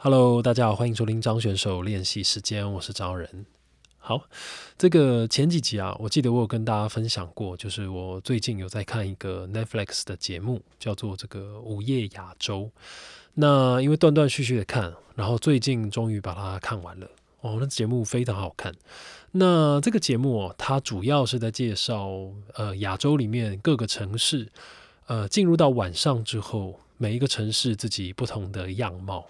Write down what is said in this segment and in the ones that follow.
Hello，大家好，欢迎收听张选手练习时间，我是张仁。好，这个前几集啊，我记得我有跟大家分享过，就是我最近有在看一个 Netflix 的节目，叫做这个《午夜亚洲》。那因为断断续续的看，然后最近终于把它看完了。哦，那节目非常好看。那这个节目哦，它主要是在介绍呃亚洲里面各个城市，呃进入到晚上之后，每一个城市自己不同的样貌。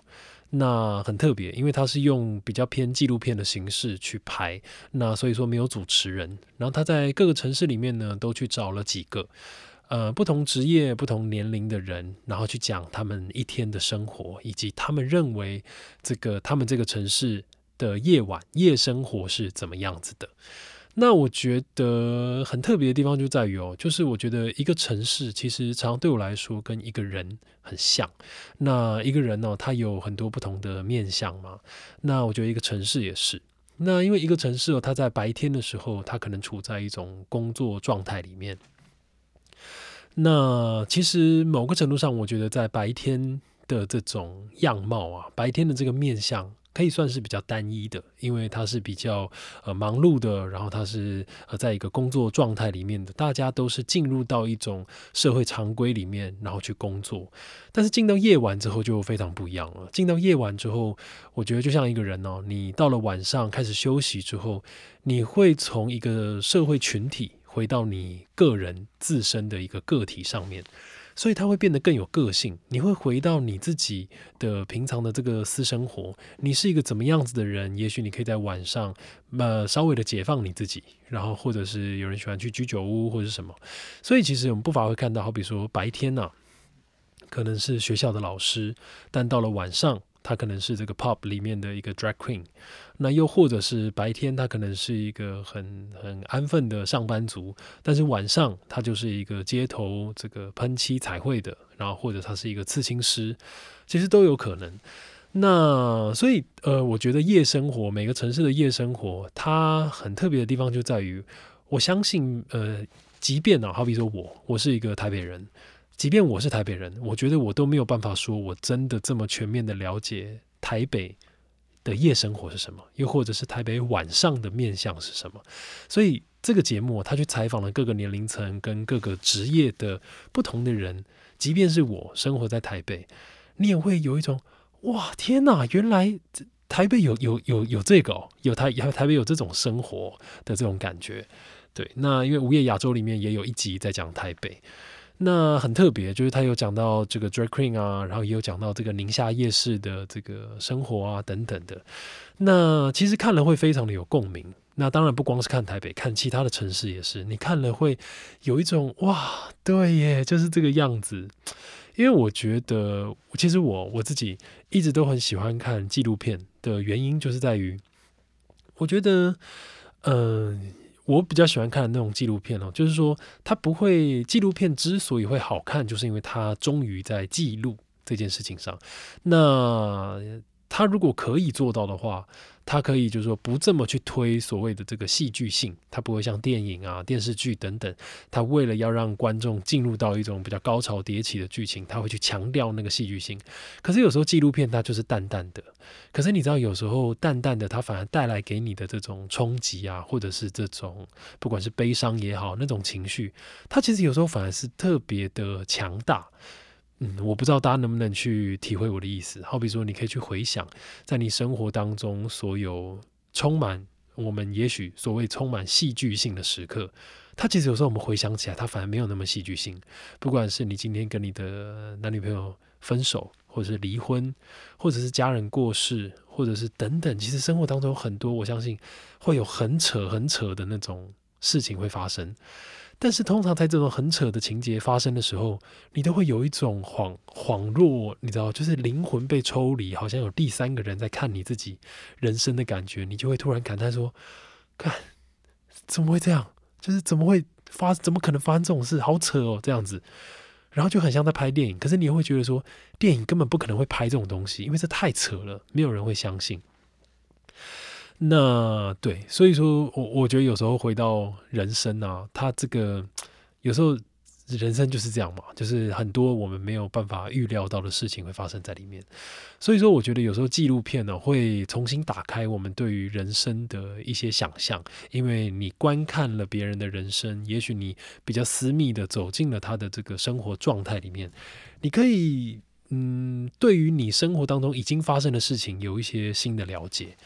那很特别，因为它是用比较偏纪录片的形式去拍，那所以说没有主持人。然后他在各个城市里面呢，都去找了几个呃不同职业、不同年龄的人，然后去讲他们一天的生活，以及他们认为这个他们这个城市的夜晚夜生活是怎么样子的。那我觉得很特别的地方就在于哦，就是我觉得一个城市其实常常对我来说跟一个人很像。那一个人呢，他有很多不同的面相嘛。那我觉得一个城市也是。那因为一个城市哦，它在白天的时候，它可能处在一种工作状态里面。那其实某个程度上，我觉得在白天的这种样貌啊，白天的这个面相。可以算是比较单一的，因为他是比较呃忙碌的，然后他是呃在一个工作状态里面的，大家都是进入到一种社会常规里面，然后去工作。但是进到夜晚之后就非常不一样了。进到夜晚之后，我觉得就像一个人哦，你到了晚上开始休息之后，你会从一个社会群体回到你个人自身的一个个体上面。所以它会变得更有个性，你会回到你自己的平常的这个私生活，你是一个怎么样子的人？也许你可以在晚上，呃，稍微的解放你自己，然后或者是有人喜欢去居酒屋或者是什么。所以其实我们不乏会看到，好比说白天呢，可能是学校的老师，但到了晚上。他可能是这个 pop 里面的一个 drag queen，那又或者是白天他可能是一个很很安分的上班族，但是晚上他就是一个街头这个喷漆彩绘的，然后或者他是一个刺青师，其实都有可能。那所以呃，我觉得夜生活每个城市的夜生活，它很特别的地方就在于，我相信呃，即便呢，好比说我我是一个台北人。即便我是台北人，我觉得我都没有办法说我真的这么全面的了解台北的夜生活是什么，又或者是台北晚上的面相是什么。所以这个节目，他去采访了各个年龄层跟各个职业的不同的人。即便是我生活在台北，你也会有一种哇天哪，原来台北有有有有这个，有台台北有这种生活的这种感觉。对，那因为午夜亚洲里面也有一集在讲台北。那很特别，就是他有讲到这个 drag queen 啊，然后也有讲到这个宁夏夜市的这个生活啊等等的。那其实看了会非常的有共鸣。那当然不光是看台北，看其他的城市也是，你看了会有一种哇，对耶，就是这个样子。因为我觉得，其实我我自己一直都很喜欢看纪录片的原因，就是在于我觉得，嗯。我比较喜欢看那种纪录片哦，就是说它不会，纪录片之所以会好看，就是因为它终于在记录这件事情上。那他如果可以做到的话。他可以就是说不这么去推所谓的这个戏剧性，他不会像电影啊、电视剧等等，他为了要让观众进入到一种比较高潮迭起的剧情，他会去强调那个戏剧性。可是有时候纪录片它就是淡淡的，可是你知道有时候淡淡的它反而带来给你的这种冲击啊，或者是这种不管是悲伤也好那种情绪，它其实有时候反而是特别的强大。嗯，我不知道大家能不能去体会我的意思。好比说，你可以去回想，在你生活当中所有充满我们也许所谓充满戏剧性的时刻，它其实有时候我们回想起来，它反而没有那么戏剧性。不管是你今天跟你的男女朋友分手，或者是离婚，或者是家人过世，或者是等等，其实生活当中有很多，我相信会有很扯很扯的那种事情会发生。但是通常在这种很扯的情节发生的时候，你都会有一种恍恍若，你知道，就是灵魂被抽离，好像有第三个人在看你自己人生的感觉，你就会突然感叹说：“看，怎么会这样？就是怎么会发？怎么可能发生这种事？好扯哦，这样子。”然后就很像在拍电影，可是你又会觉得说，电影根本不可能会拍这种东西，因为这太扯了，没有人会相信。那对，所以说我我觉得有时候回到人生啊，他这个有时候人生就是这样嘛，就是很多我们没有办法预料到的事情会发生在里面。所以说，我觉得有时候纪录片呢，会重新打开我们对于人生的一些想象，因为你观看了别人的人生，也许你比较私密的走进了他的这个生活状态里面，你可以嗯，对于你生活当中已经发生的事情有一些新的了解。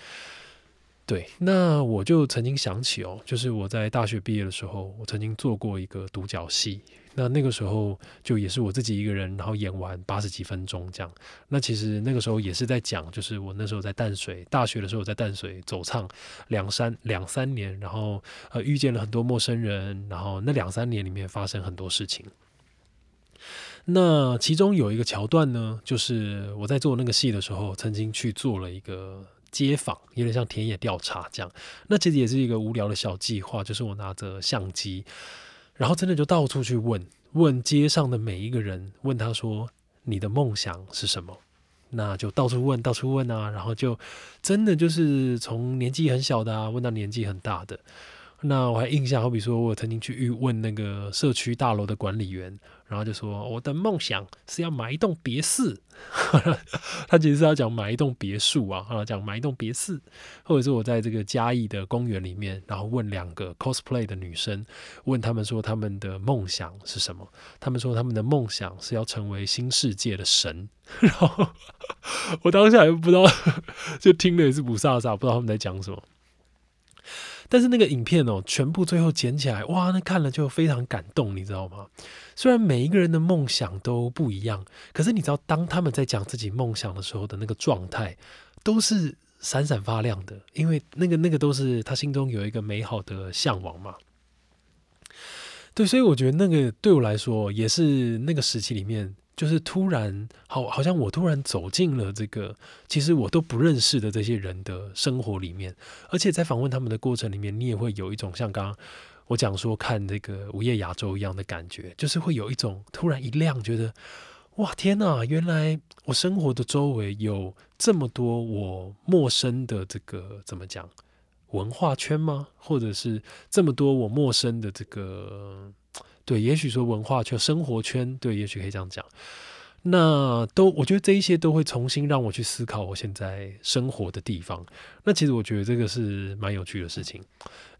对，那我就曾经想起哦，就是我在大学毕业的时候，我曾经做过一个独角戏。那那个时候就也是我自己一个人，然后演完八十几分钟这样。那其实那个时候也是在讲，就是我那时候在淡水大学的时候，在淡水走唱两三两三年，然后呃遇见了很多陌生人，然后那两三年里面发生很多事情。那其中有一个桥段呢，就是我在做那个戏的时候，曾经去做了一个街访，有点像田野调查这样。那其实也是一个无聊的小计划，就是我拿着相机。然后真的就到处去问问街上的每一个人，问他说：“你的梦想是什么？”那就到处问，到处问啊，然后就真的就是从年纪很小的啊，问到年纪很大的。那我还印象，好比说我曾经去问那个社区大楼的管理员。然后就说我的梦想是要买一栋别墅，他其实是要讲买一栋别墅啊，啊讲买一栋别墅，或者是我在这个嘉义的公园里面，然后问两个 cosplay 的女生，问他们说他们的梦想是什么？他们说他们的梦想是要成为新世界的神。然后我当下也不知道，就听了也是不飒飒，不知道他们在讲什么。但是那个影片哦，全部最后剪起来，哇，那看了就非常感动，你知道吗？虽然每一个人的梦想都不一样，可是你知道，当他们在讲自己梦想的时候的那个状态，都是闪闪发亮的，因为那个那个都是他心中有一个美好的向往嘛。对，所以我觉得那个对我来说，也是那个时期里面。就是突然，好，好像我突然走进了这个其实我都不认识的这些人的生活里面，而且在访问他们的过程里面，你也会有一种像刚刚我讲说看这个午夜亚洲一样的感觉，就是会有一种突然一亮，觉得哇天哪，原来我生活的周围有这么多我陌生的这个怎么讲文化圈吗？或者是这么多我陌生的这个。对，也许说文化圈、生活圈，对，也许可以这样讲。那都，我觉得这一些都会重新让我去思考我现在生活的地方。那其实我觉得这个是蛮有趣的事情。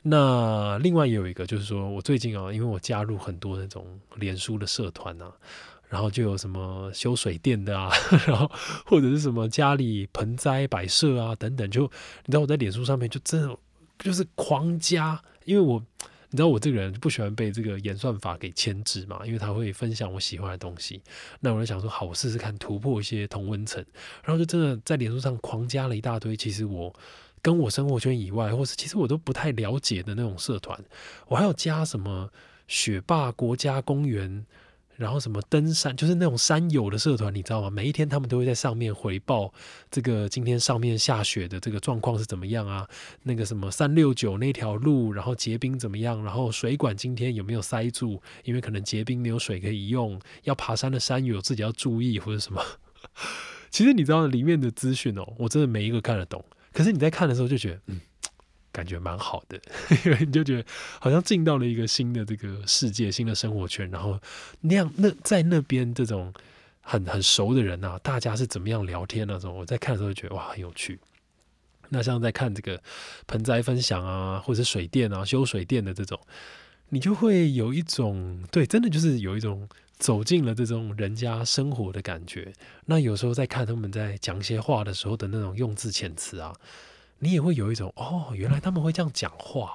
那另外也有一个，就是说我最近啊，因为我加入很多那种脸书的社团啊，然后就有什么修水电的啊，然后或者是什么家里盆栽摆设啊等等，就你知道我在脸书上面就真的就是狂加，因为我。你知道我这个人不喜欢被这个演算法给牵制嘛？因为他会分享我喜欢的东西。那我就想说，好，我试试看突破一些同温层，然后就真的在脸书上狂加了一大堆。其实我跟我生活圈以外，或是其实我都不太了解的那种社团，我还要加什么雪霸国家公园。然后什么登山，就是那种山友的社团，你知道吗？每一天他们都会在上面回报这个今天上面下雪的这个状况是怎么样啊？那个什么三六九那条路，然后结冰怎么样？然后水管今天有没有塞住？因为可能结冰没有水可以用，要爬山的山友自己要注意或者什么。其实你知道里面的资讯哦，我真的每一个看得懂。可是你在看的时候就觉得，嗯。感觉蛮好的，因为你就觉得好像进到了一个新的这个世界、新的生活圈，然后那样那在那边这种很很熟的人啊，大家是怎么样聊天那种？我在看的时候就觉得哇很有趣。那像在看这个盆栽分享啊，或者水电啊、修水电的这种，你就会有一种对，真的就是有一种走进了这种人家生活的感觉。那有时候在看他们在讲一些话的时候的那种用字遣词啊。你也会有一种哦，原来他们会这样讲话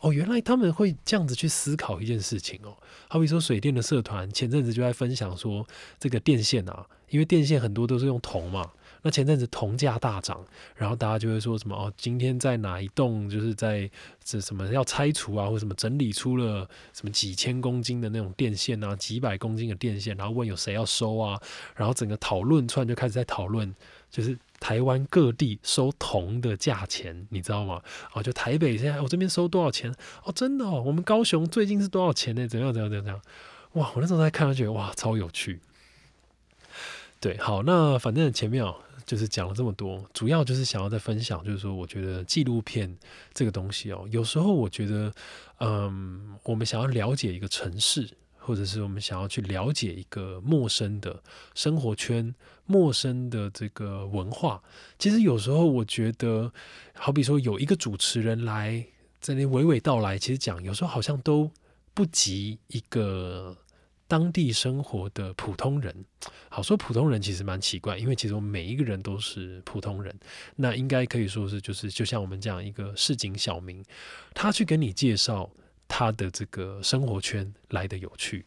哦，哦，原来他们会这样子去思考一件事情哦。好比说水电的社团前阵子就在分享说，这个电线啊，因为电线很多都是用铜嘛，那前阵子铜价大涨，然后大家就会说什么哦，今天在哪一栋就是在这什么要拆除啊，或者什么整理出了什么几千公斤的那种电线啊，几百公斤的电线，然后问有谁要收啊，然后整个讨论串就开始在讨论，就是。台湾各地收铜的价钱，你知道吗？哦，就台北现在我这边收多少钱？哦，真的哦，我们高雄最近是多少钱呢？怎样怎样怎样？哇，我那时候在看，觉得哇，超有趣。对，好，那反正前面哦，就是讲了这么多，主要就是想要再分享，就是说，我觉得纪录片这个东西哦，有时候我觉得，嗯，我们想要了解一个城市。或者是我们想要去了解一个陌生的生活圈、陌生的这个文化，其实有时候我觉得，好比说有一个主持人来在那娓娓道来，其实讲有时候好像都不及一个。当地生活的普通人，好说普通人其实蛮奇怪，因为其实我们每一个人都是普通人，那应该可以说是就是就像我们这样一个市井小民，他去跟你介绍他的这个生活圈来的有趣。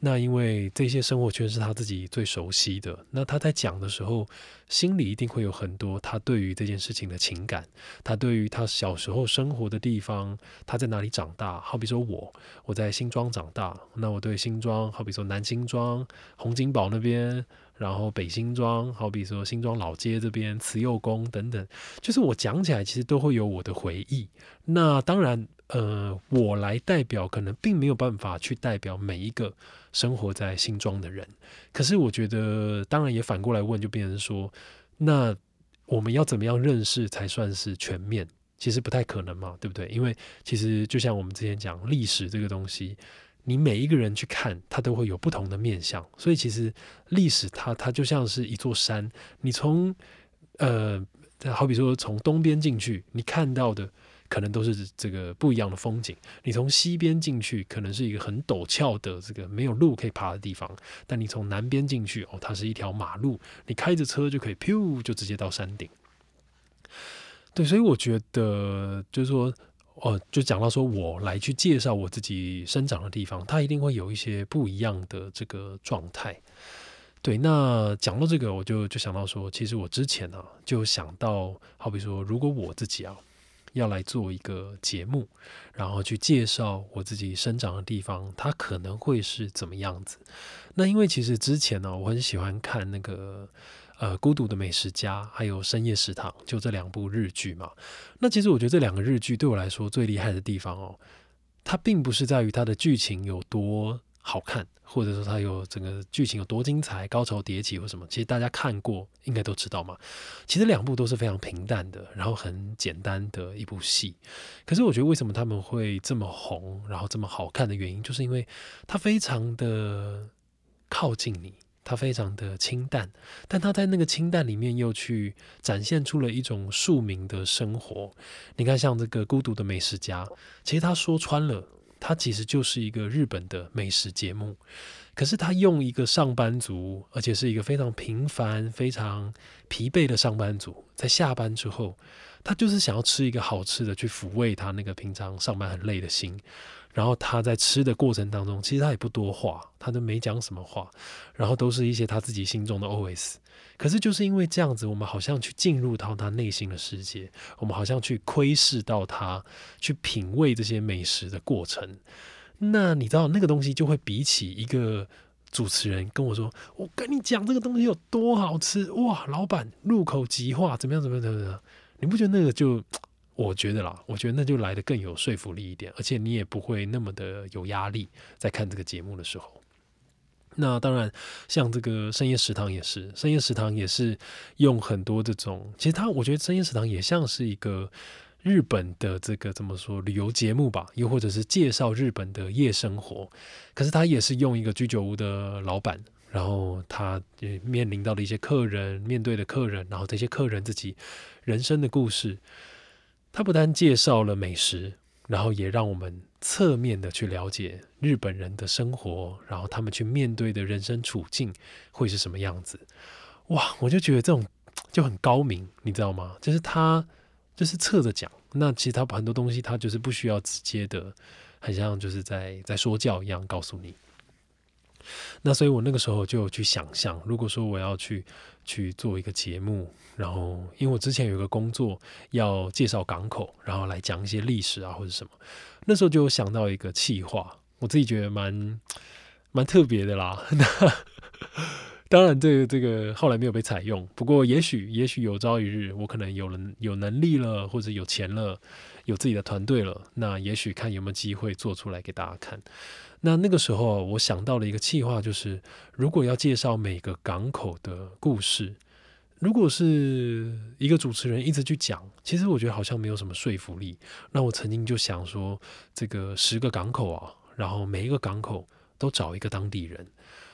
那因为这些生活圈是他自己最熟悉的，那他在讲的时候，心里一定会有很多他对于这件事情的情感，他对于他小时候生活的地方，他在哪里长大。好比说我，我在新庄长大，那我对新庄，好比说南新庄、洪金宝那边，然后北新庄，好比说新庄老街这边、慈幼宫等等，就是我讲起来其实都会有我的回忆。那当然。呃，我来代表，可能并没有办法去代表每一个生活在新庄的人。可是，我觉得，当然也反过来问，就变成说，那我们要怎么样认识才算是全面？其实不太可能嘛，对不对？因为其实就像我们之前讲历史这个东西，你每一个人去看，它都会有不同的面相。所以，其实历史它它就像是一座山，你从呃，好比说从东边进去，你看到的。可能都是这个不一样的风景。你从西边进去，可能是一个很陡峭的这个没有路可以爬的地方；但你从南边进去，哦，它是一条马路，你开着车就可以，噗，就直接到山顶。对，所以我觉得就是说，哦，就讲到说我来去介绍我自己生长的地方，它一定会有一些不一样的这个状态。对，那讲到这个，我就就想到说，其实我之前呢，就想到，好比说，如果我自己啊。要来做一个节目，然后去介绍我自己生长的地方，它可能会是怎么样子？那因为其实之前呢，我很喜欢看那个呃《孤独的美食家》还有《深夜食堂》，就这两部日剧嘛。那其实我觉得这两个日剧对我来说最厉害的地方哦，它并不是在于它的剧情有多。好看，或者说它有整个剧情有多精彩，高潮迭起或什么，其实大家看过应该都知道嘛。其实两部都是非常平淡的，然后很简单的一部戏。可是我觉得为什么他们会这么红，然后这么好看的原因，就是因为它非常的靠近你，它非常的清淡，但它在那个清淡里面又去展现出了一种庶民的生活。你看，像这个孤独的美食家，其实他说穿了。它其实就是一个日本的美食节目，可是他用一个上班族，而且是一个非常平凡、非常疲惫的上班族，在下班之后，他就是想要吃一个好吃的，去抚慰他那个平常上班很累的心。然后他在吃的过程当中，其实他也不多话，他都没讲什么话，然后都是一些他自己心中的 OS。可是就是因为这样子，我们好像去进入到他内心的世界，我们好像去窥视到他去品味这些美食的过程。那你知道那个东西就会比起一个主持人跟我说：“我跟你讲这个东西有多好吃哇，老板入口即化，怎么样怎么样怎么样？”你不觉得那个就？我觉得啦，我觉得那就来的更有说服力一点，而且你也不会那么的有压力，在看这个节目的时候。那当然，像这个深夜食堂也是，深夜食堂也是用很多这种，其实它我觉得深夜食堂也像是一个日本的这个怎么说旅游节目吧，又或者是介绍日本的夜生活。可是他也是用一个居酒屋的老板，然后他面临到的一些客人，面对的客人，然后这些客人自己人生的故事。他不但介绍了美食，然后也让我们侧面的去了解日本人的生活，然后他们去面对的人生处境会是什么样子。哇，我就觉得这种就很高明，你知道吗？就是他就是侧着讲，那其实他很多东西他就是不需要直接的，很像就是在在说教一样告诉你。那所以我那个时候就去想象，如果说我要去去做一个节目，然后因为我之前有个工作要介绍港口，然后来讲一些历史啊或者什么，那时候就想到一个企划，我自己觉得蛮 蛮特别的啦。那 当然，这个这个后来没有被采用，不过也许也许有朝一日我可能有了有能力了，或者有钱了，有自己的团队了，那也许看有没有机会做出来给大家看。那那个时候，我想到了一个计划，就是如果要介绍每个港口的故事，如果是一个主持人一直去讲，其实我觉得好像没有什么说服力。那我曾经就想说，这个十个港口啊，然后每一个港口都找一个当地人。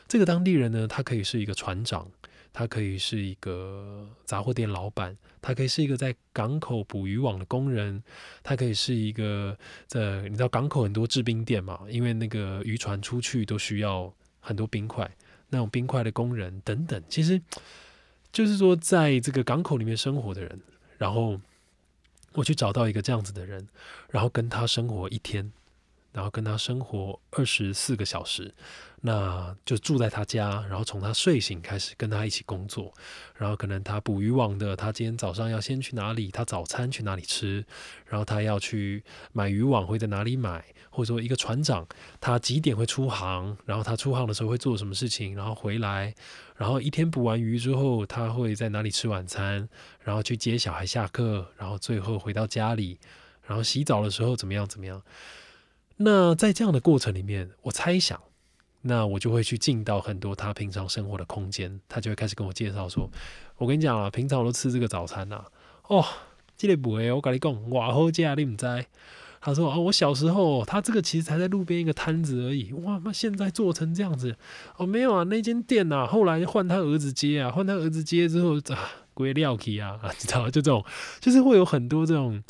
这个当地人呢，他可以是一个船长，他可以是一个杂货店老板，他可以是一个在港口捕鱼网的工人，他可以是一个在你知道港口很多制冰店嘛，因为那个渔船出去都需要很多冰块，那种冰块的工人等等，其实就是说在这个港口里面生活的人，然后我去找到一个这样子的人，然后跟他生活一天。然后跟他生活二十四个小时，那就住在他家，然后从他睡醒开始跟他一起工作，然后可能他捕渔网的，他今天早上要先去哪里，他早餐去哪里吃，然后他要去买渔网会在哪里买，或者说一个船长他几点会出航，然后他出航的时候会做什么事情，然后回来，然后一天捕完鱼之后他会在哪里吃晚餐，然后去接小孩下课，然后最后回到家里，然后洗澡的时候怎么样怎么样。那在这样的过程里面，我猜想，那我就会去进到很多他平常生活的空间，他就会开始跟我介绍说：“我跟你讲啊，平常我都吃这个早餐呐，哦，这个不会，我跟你讲，哇好价你唔知？”他说：“哦，我小时候，他这个其实才在路边一个摊子而已，哇，那现在做成这样子，哦，没有啊，那间店呐，后来换他儿子接啊，换他儿子接之后啊，归料起啊，你知道就这种，就是会有很多这种。”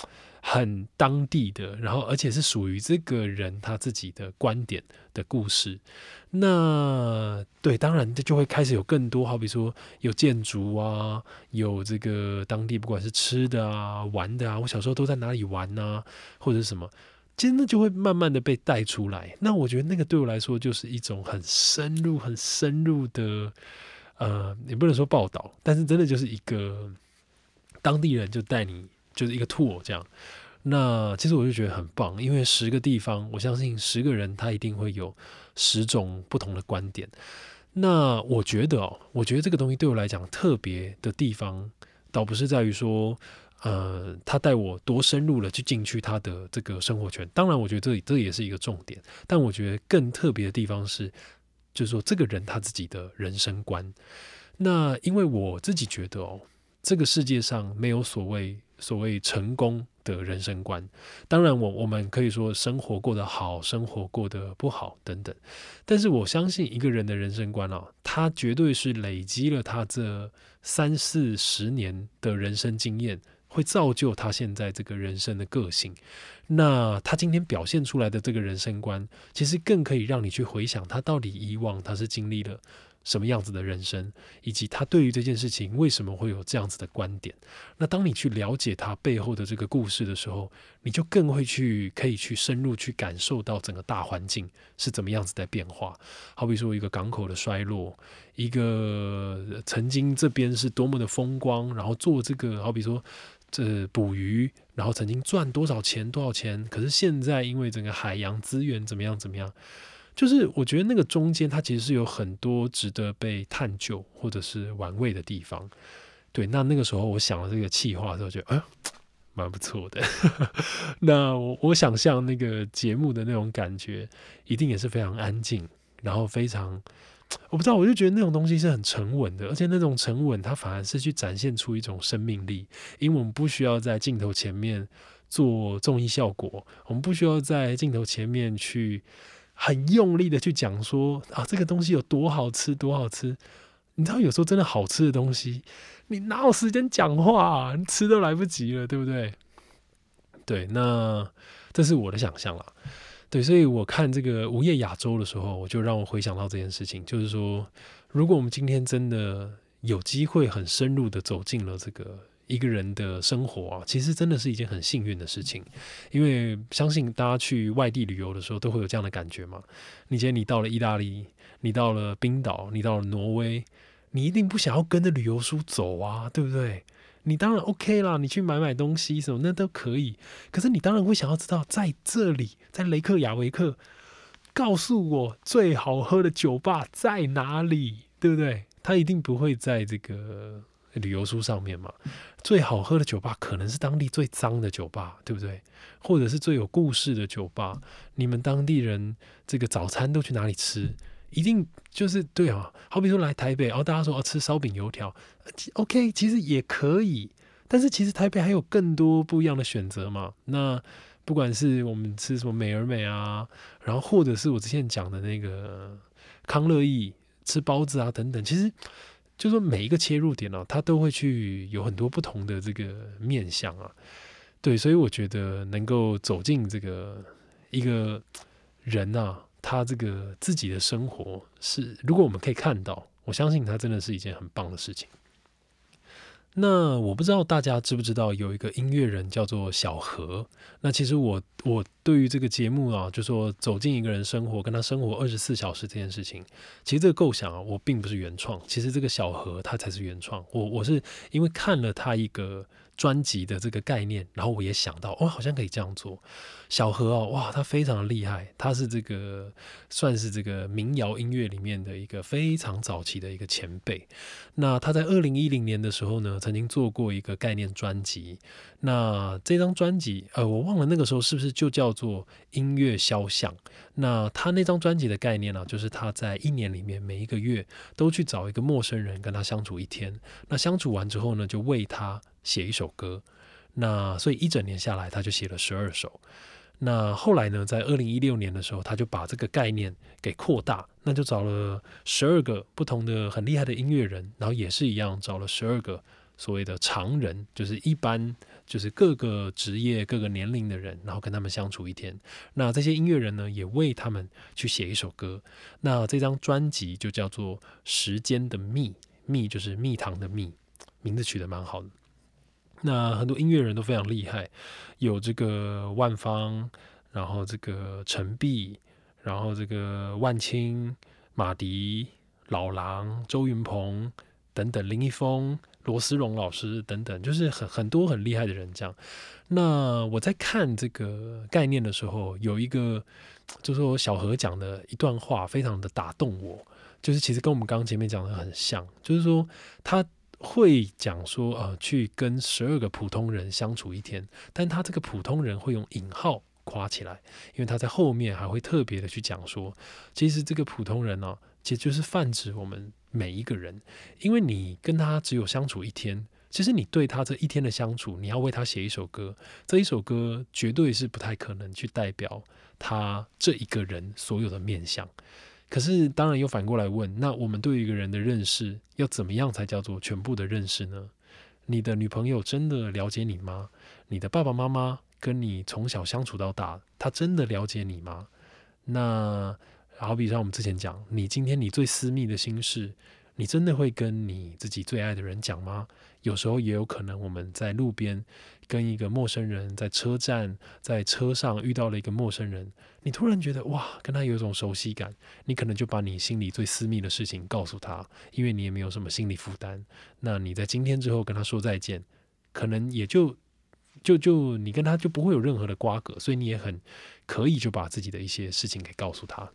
很当地的，然后而且是属于这个人他自己的观点的故事。那对，当然这就会开始有更多，好比说有建筑啊，有这个当地不管是吃的啊、玩的啊，我小时候都在哪里玩啊，或者什么，真的就会慢慢的被带出来。那我觉得那个对我来说就是一种很深入、很深入的，呃，也不能说报道，但是真的就是一个当地人就带你。就是一个 tour 这样，那其实我就觉得很棒，因为十个地方，我相信十个人他一定会有十种不同的观点。那我觉得哦，我觉得这个东西对我来讲特别的地方，倒不是在于说，呃，他带我多深入了去进去他的这个生活圈。当然，我觉得这这也是一个重点，但我觉得更特别的地方是，就是说这个人他自己的人生观。那因为我自己觉得哦，这个世界上没有所谓。所谓成功的人生观，当然我我们可以说生活过得好，生活过得不好等等。但是我相信一个人的人生观啊，他绝对是累积了他这三四十年的人生经验，会造就他现在这个人生的个性。那他今天表现出来的这个人生观，其实更可以让你去回想他到底以往他是经历了。什么样子的人生，以及他对于这件事情为什么会有这样子的观点？那当你去了解他背后的这个故事的时候，你就更会去可以去深入去感受到整个大环境是怎么样子在变化。好比说一个港口的衰落，一个曾经这边是多么的风光，然后做这个好比说这捕鱼，然后曾经赚多少钱多少钱，可是现在因为整个海洋资源怎么样怎么样。就是我觉得那个中间，它其实是有很多值得被探究或者是玩味的地方。对，那那个时候我想了这个气话的时候，觉得哎，蛮不错的。那我我想象那个节目的那种感觉，一定也是非常安静，然后非常我不知道，我就觉得那种东西是很沉稳的，而且那种沉稳，它反而是去展现出一种生命力，因为我们不需要在镜头前面做综艺效果，我们不需要在镜头前面去。很用力的去讲说啊，这个东西有多好吃，多好吃。你知道，有时候真的好吃的东西，你哪有时间讲话？你吃都来不及了，对不对？对，那这是我的想象啦。对，所以我看这个《午夜亚洲》的时候，我就让我回想到这件事情，就是说，如果我们今天真的有机会很深入的走进了这个。一个人的生活啊，其实真的是一件很幸运的事情，因为相信大家去外地旅游的时候都会有这样的感觉嘛。你今天你到了意大利，你到了冰岛，你到了挪威，你一定不想要跟着旅游书走啊，对不对？你当然 OK 啦，你去买买东西什么那都可以。可是你当然会想要知道，在这里，在雷克雅维克，告诉我最好喝的酒吧在哪里，对不对？他一定不会在这个。旅游书上面嘛，最好喝的酒吧可能是当地最脏的酒吧，对不对？或者是最有故事的酒吧，你们当地人这个早餐都去哪里吃？一定就是对啊。好比说来台北，然后大家说要吃烧饼油条，OK，其实也可以。但是其实台北还有更多不一样的选择嘛。那不管是我们吃什么美而美啊，然后或者是我之前讲的那个康乐意吃包子啊等等，其实就说每一个切入点呢，它都会去有很多不同的这个面向啊。对，所以我觉得能够走进这个一个人啊，他这个自己的生活是，如果我们可以看到，我相信他真的是一件很棒的事情。那我不知道大家知不知道有一个音乐人叫做小何。那其实我我对于这个节目啊，就说走进一个人生活，跟他生活二十四小时这件事情，其实这个构想啊，我并不是原创，其实这个小何他才是原创。我我是因为看了他一个。专辑的这个概念，然后我也想到，哦，好像可以这样做。小何哦，哇，他非常的厉害，他是这个算是这个民谣音乐里面的一个非常早期的一个前辈。那他在二零一零年的时候呢，曾经做过一个概念专辑。那这张专辑，呃，我忘了那个时候是不是就叫做音乐肖像。那他那张专辑的概念呢，就是他在一年里面每一个月都去找一个陌生人跟他相处一天。那相处完之后呢，就为他。写一首歌，那所以一整年下来，他就写了十二首。那后来呢，在二零一六年的时候，他就把这个概念给扩大，那就找了十二个不同的很厉害的音乐人，然后也是一样找了十二个所谓的常人，就是一般就是各个职业、各个年龄的人，然后跟他们相处一天。那这些音乐人呢，也为他们去写一首歌。那这张专辑就叫做《时间的蜜》，蜜就是蜜糖的蜜，名字取得蛮好的。那很多音乐人都非常厉害，有这个万芳，然后这个陈碧，然后这个万青、马迪、老狼、周云鹏等等，林一峰、罗思荣老师等等，就是很很多很厉害的人。这样，那我在看这个概念的时候，有一个就是我小何讲的一段话，非常的打动我，就是其实跟我们刚刚前面讲的很像，就是说他。会讲说，呃，去跟十二个普通人相处一天，但他这个普通人会用引号夸起来，因为他在后面还会特别的去讲说，其实这个普通人呢，其实就是泛指我们每一个人，因为你跟他只有相处一天，其实你对他这一天的相处，你要为他写一首歌，这一首歌绝对是不太可能去代表他这一个人所有的面相。可是，当然又反过来问，那我们对一个人的认识，要怎么样才叫做全部的认识呢？你的女朋友真的了解你吗？你的爸爸妈妈跟你从小相处到大，他真的了解你吗？那好比像我们之前讲，你今天你最私密的心事。你真的会跟你自己最爱的人讲吗？有时候也有可能，我们在路边跟一个陌生人，在车站、在车上遇到了一个陌生人，你突然觉得哇，跟他有一种熟悉感，你可能就把你心里最私密的事情告诉他，因为你也没有什么心理负担。那你在今天之后跟他说再见，可能也就就就你跟他就不会有任何的瓜葛，所以你也很可以就把自己的一些事情给告诉他。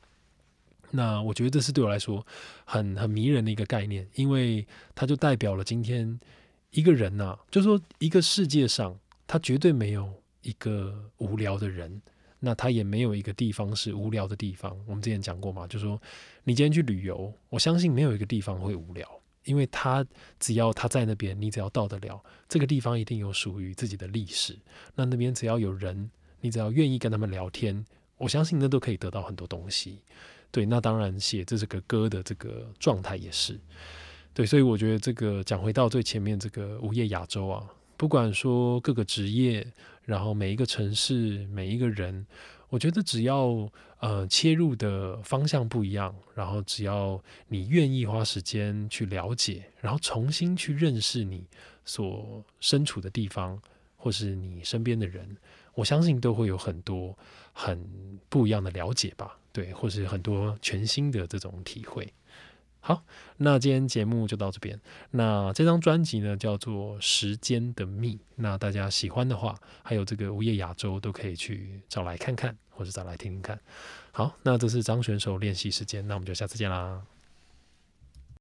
那我觉得这是对我来说很很迷人的一个概念，因为它就代表了今天一个人呐，就说一个世界上，他绝对没有一个无聊的人，那他也没有一个地方是无聊的地方。我们之前讲过嘛，就说你今天去旅游，我相信没有一个地方会无聊，因为他只要他在那边，你只要到得了，这个地方一定有属于自己的历史。那那边只要有人，你只要愿意跟他们聊天，我相信那都可以得到很多东西。对，那当然写这是个歌的这个状态也是，对，所以我觉得这个讲回到最前面这个午夜亚洲啊，不管说各个职业，然后每一个城市每一个人，我觉得只要呃切入的方向不一样，然后只要你愿意花时间去了解，然后重新去认识你所身处的地方，或是你身边的人，我相信都会有很多很不一样的了解吧。对，或是很多全新的这种体会。好，那今天节目就到这边。那这张专辑呢，叫做《时间的蜜》。那大家喜欢的话，还有这个午夜亚洲都可以去找来看看，或者找来听听看。好，那这是张选手练习时间，那我们就下次见啦。